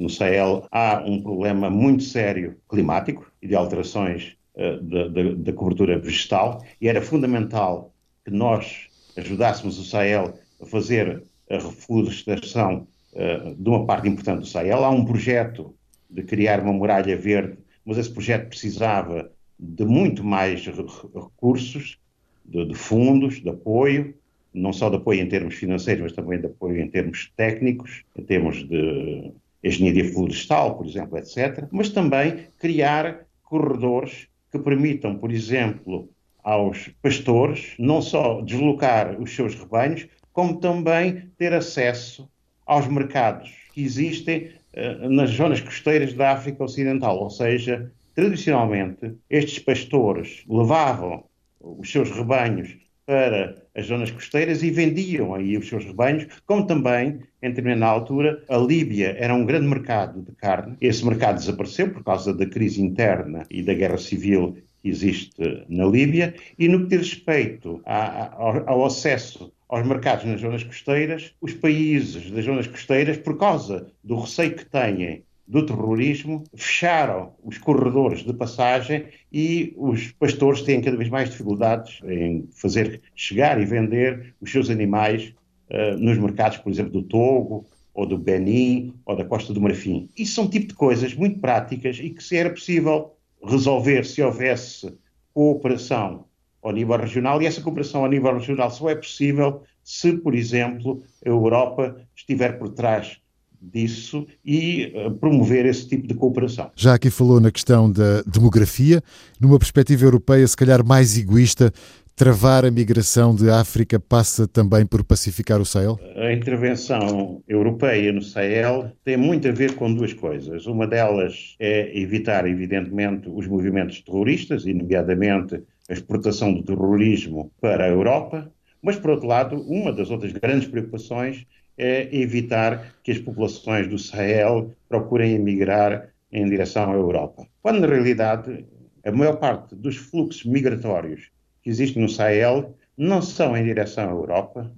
No Sahel há um problema muito sério climático e de alterações eh, da, da, da, cobertura vegetal e era fundamental que nós ajudássemos o Sahel a fazer a reflorestação uh, de uma parte importante do Sahel. Há um projeto de criar uma muralha verde, mas esse projeto precisava de muito mais recursos, de, de fundos, de apoio, não só de apoio em termos financeiros, mas também de apoio em termos técnicos, em termos de engenharia florestal, por exemplo, etc. Mas também criar corredores que permitam, por exemplo, aos pastores não só deslocar os seus rebanhos, como também ter acesso aos mercados que existem uh, nas zonas costeiras da África Ocidental. Ou seja, tradicionalmente, estes pastores levavam os seus rebanhos para as zonas costeiras e vendiam aí os seus rebanhos, como também, em determinada altura, a Líbia era um grande mercado de carne. Esse mercado desapareceu por causa da crise interna e da guerra civil que existe na Líbia. E no que diz respeito ao, acesso aos mercados nas zonas costeiras, os países das zonas costeiras, por causa do receio que têm do terrorismo, fecharam os corredores de passagem e os pastores têm cada vez mais dificuldades em fazer chegar e vender os seus animais uh, nos mercados, por exemplo, do Togo, ou do Benin, ou da Costa do Marfim. Isso são tipo de coisas muito práticas e que se era possível resolver se houvesse cooperação ao nível regional, e essa cooperação ao nível regional só é possível se, por exemplo, a Europa estiver por trás disso e uh, promover esse tipo de cooperação. Já aqui falou na questão da demografia, numa perspectiva europeia, se calhar mais egoísta, travar a migração de África passa também por pacificar o Sahel? A intervenção europeia no Sahel tem muito a ver com duas coisas. Uma delas é evitar, evidentemente, os movimentos terroristas, e nomeadamente a exportação do terrorismo para a Europa, mas, por outro lado, uma das outras grandes preocupações é evitar que as populações do Sahel procurem emigrar em direção à Europa. Quando, na realidade, a maior parte dos fluxos migratórios que existem no Sahel não são em direção à Europa,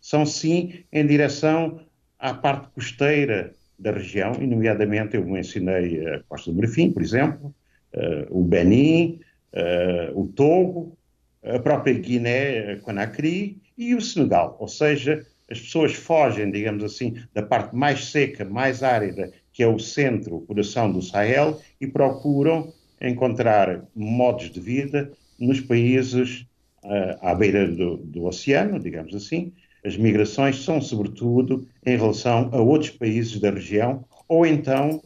são sim em direção à parte costeira da região, e nomeadamente eu mencionei a Costa do Marfim, por exemplo, uh, o Benin, uh, o Togo, a própria Guiné-Conakry e o Senegal. Ou seja, as pessoas fogem, digamos assim, da parte mais seca, mais árida, que é o centro, o coração do Sahel, e procuram encontrar modos de vida nos países uh, à beira do, do oceano, digamos assim. As migrações são, sobretudo, em relação a outros países da região, ou então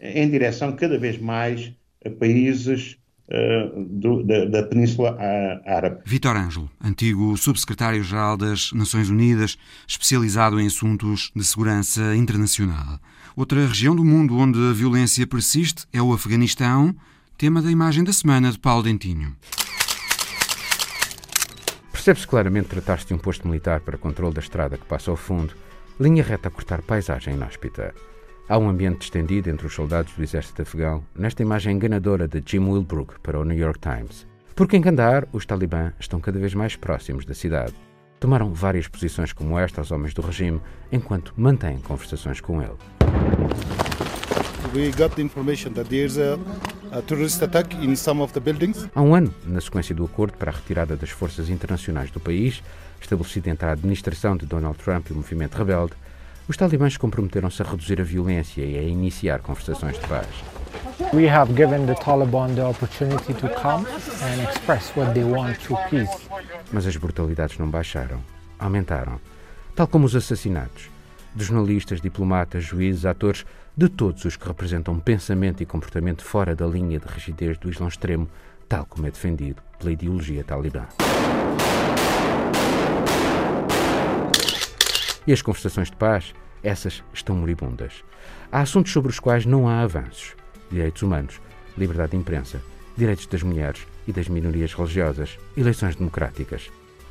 em direção cada vez mais a países Uh, do, da, da, Península Árabe. Vitor Ângelo, antigo subsecretário-geral das Nações Unidas, especializado em assuntos de segurança internacional. Outra região do mundo onde a violência persiste é o Afeganistão, tema da imagem da semana de Paulo Dentinho. Percebe-se claramente tratar-se de um posto militar para controle da estrada que passa ao fundo, linha reta a cortar paisagem inóspita. Há um ambiente estendido entre os soldados do exército afegão nesta imagem enganadora de Jim Wilbrook para o New York Times. Porque em Kandahar, os talibã estão cada vez mais próximos da cidade. Tomaram várias posições como esta aos homens do regime, enquanto mantêm conversações com ele. We got the information that there's a, a terrorist attack in some of the buildings. Há um ano, na sequência do acordo para a retirada das forças internacionais do país, estabelecido entre a administração de Donald Trump e o movimento rebelde, os talibãs comprometeram-se a reduzir a violência e a iniciar conversações de paz. We have given the Taliban the opportunity to come and express what they want through peace. Mas as brutalidades não baixaram, aumentaram, tal como os assassinatos de jornalistas, diplomatas, juízes, atores, de todos os que representam pensamento e comportamento fora da linha de rigidez do Islão extremo, tal como é defendido pela ideologia talibã. E as conversações de paz, essas estão moribundas. Há assuntos sobre os quais não há avanços: direitos humanos, liberdade de imprensa, direitos das mulheres e das minorias religiosas, eleições democráticas.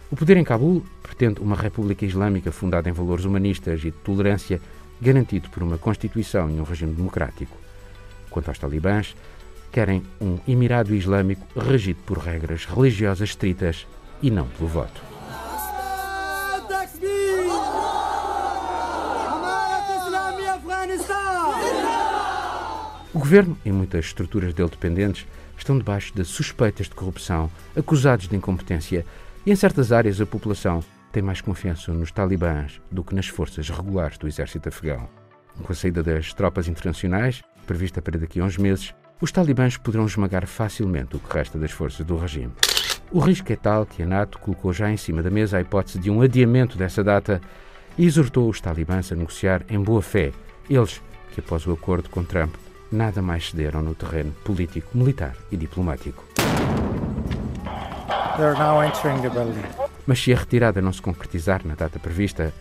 O poder em Cabul pretende uma república islâmica fundada em valores humanistas e de tolerância, garantido por uma constituição e um regime democrático. Quanto aos talibãs, querem um Emirado Islâmico regido por regras religiosas estritas e não pelo voto. O governo e muitas estruturas dele dependentes estão debaixo de suspeitas de corrupção, acusados de incompetência e em certas áreas a população tem mais confiança nos talibãs do que nas forças regulares do exército afegão. Com a saída das tropas internacionais, prevista para daqui a uns meses, os talibãs poderão esmagar facilmente o que resta das forças do regime. O risco é tal que a NATO colocou já em cima da mesa a hipótese de um adiamento dessa data e exortou os talibãs a negociar em boa fé, eles que, após o acordo com Trump, nada mais cederam no terreno político, militar e diplomático. Mas se a retirada não se concretizar na data prevista,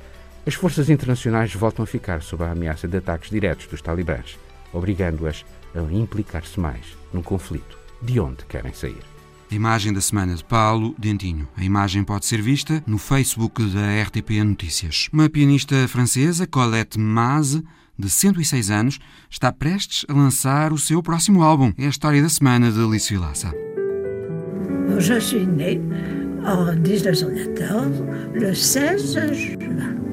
as forças internacionais voltam a ficar sob a ameaça de ataques diretos dos talibãs, obrigando-as a implicar-se mais num conflito de onde querem sair. A imagem da semana de Paulo Dentinho. A imagem pode ser vista no Facebook da RTP Notícias. Uma pianista francesa, Colette Maz, de 106 anos, está prestes a lançar o seu próximo álbum. É a história da semana de Alice Vilaça. Je suis née en 1914, le 16 juin.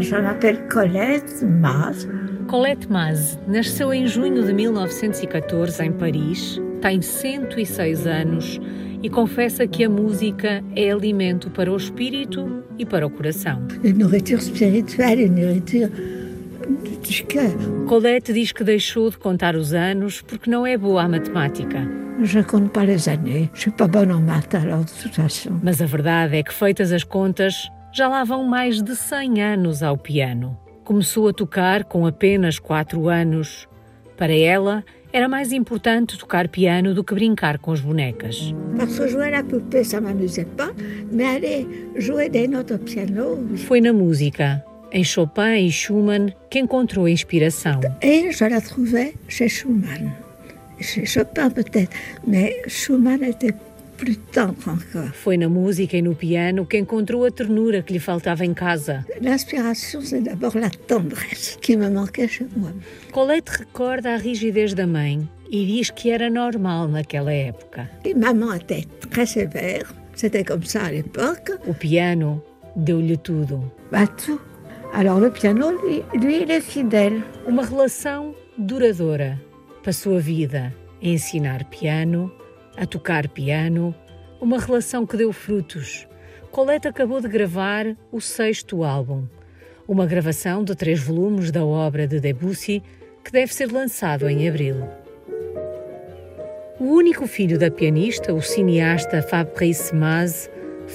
Je m'appelle Colette Maz. Colette Maz nasceu em junho de 1914 em Paris, tem 106 anos e confessa que a música é alimento para o espírito e para o coração. Nourriture spirituelle e nourriture Colette diz que deixou de contar os anos porque não é boa à matemática. Je compte pas les années. Je suis pas bonne en maths, alors de toute façon. Mas a verdade é que, feitas as contas, já lá vão mais de 100 anos ao piano. Começou a tocar com apenas quatro anos. Para ela, era mais importante tocar piano do que brincar com as bonecas. Foi na música, em Chopin e Schumann, que encontrou a inspiração. E je la trouvais chez Schumann. Chez Chopin peut-être, mais Schumann était foi na música e no piano que encontrou a ternura que lhe faltava em casa. Colette recorda a rigidez da mãe e diz que era normal naquela época. E. O piano deu-lhe tudo. Alors le piano, lui, lui, il est fidèle. Uma relação duradoura. Passou a vida a ensinar piano, a tocar piano, uma relação que deu frutos. Colette acabou de gravar o sexto álbum, uma gravação de três volumes da obra de Debussy que deve ser lançado em abril. O único filho da pianista, o cineasta Fabrice Maz,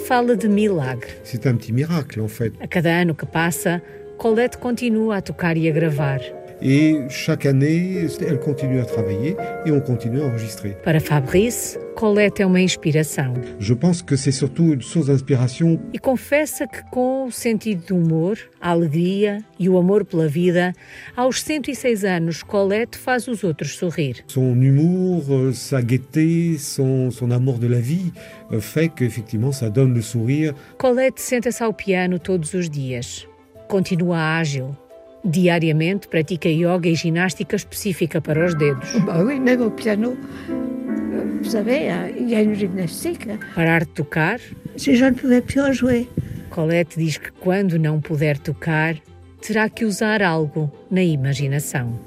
fala de milagre. C'est un petit miracle, en fait. A cada ano que passa, Colette continua a tocar e a gravar. Et chaque année, elle continue à travailler et on continue à enregistrer. Para Fabrice, Colette é uma inspiração. Je pense que c'est surtout une source d'inspiration. E confessa que com o sentido do humor, a alegria e o amor pela vida, aos 106 anos, Colette faz os outros sorrir. Son humour, sa gaieté, son, son amour de la vie fait qu'effectivement ça donne le sourire. Colette senta-se ao piano todos os dias. Continua ágil, Diariamente pratica yoga e ginástica específica para os dedos. Parar de tocar? Colette diz que quando não puder tocar, terá que usar algo na imaginação.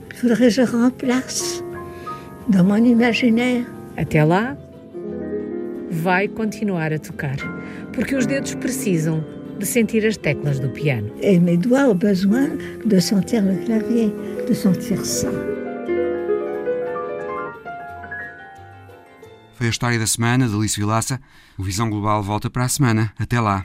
Até lá, vai continuar a tocar, porque os dedos precisam de sentir as teclas do piano. Et mes doigts ont besoin de sentir le clavier, de sentir ça. Foi a história da semana de Alice Vilaça. O Visão Global volta para a semana. Até lá.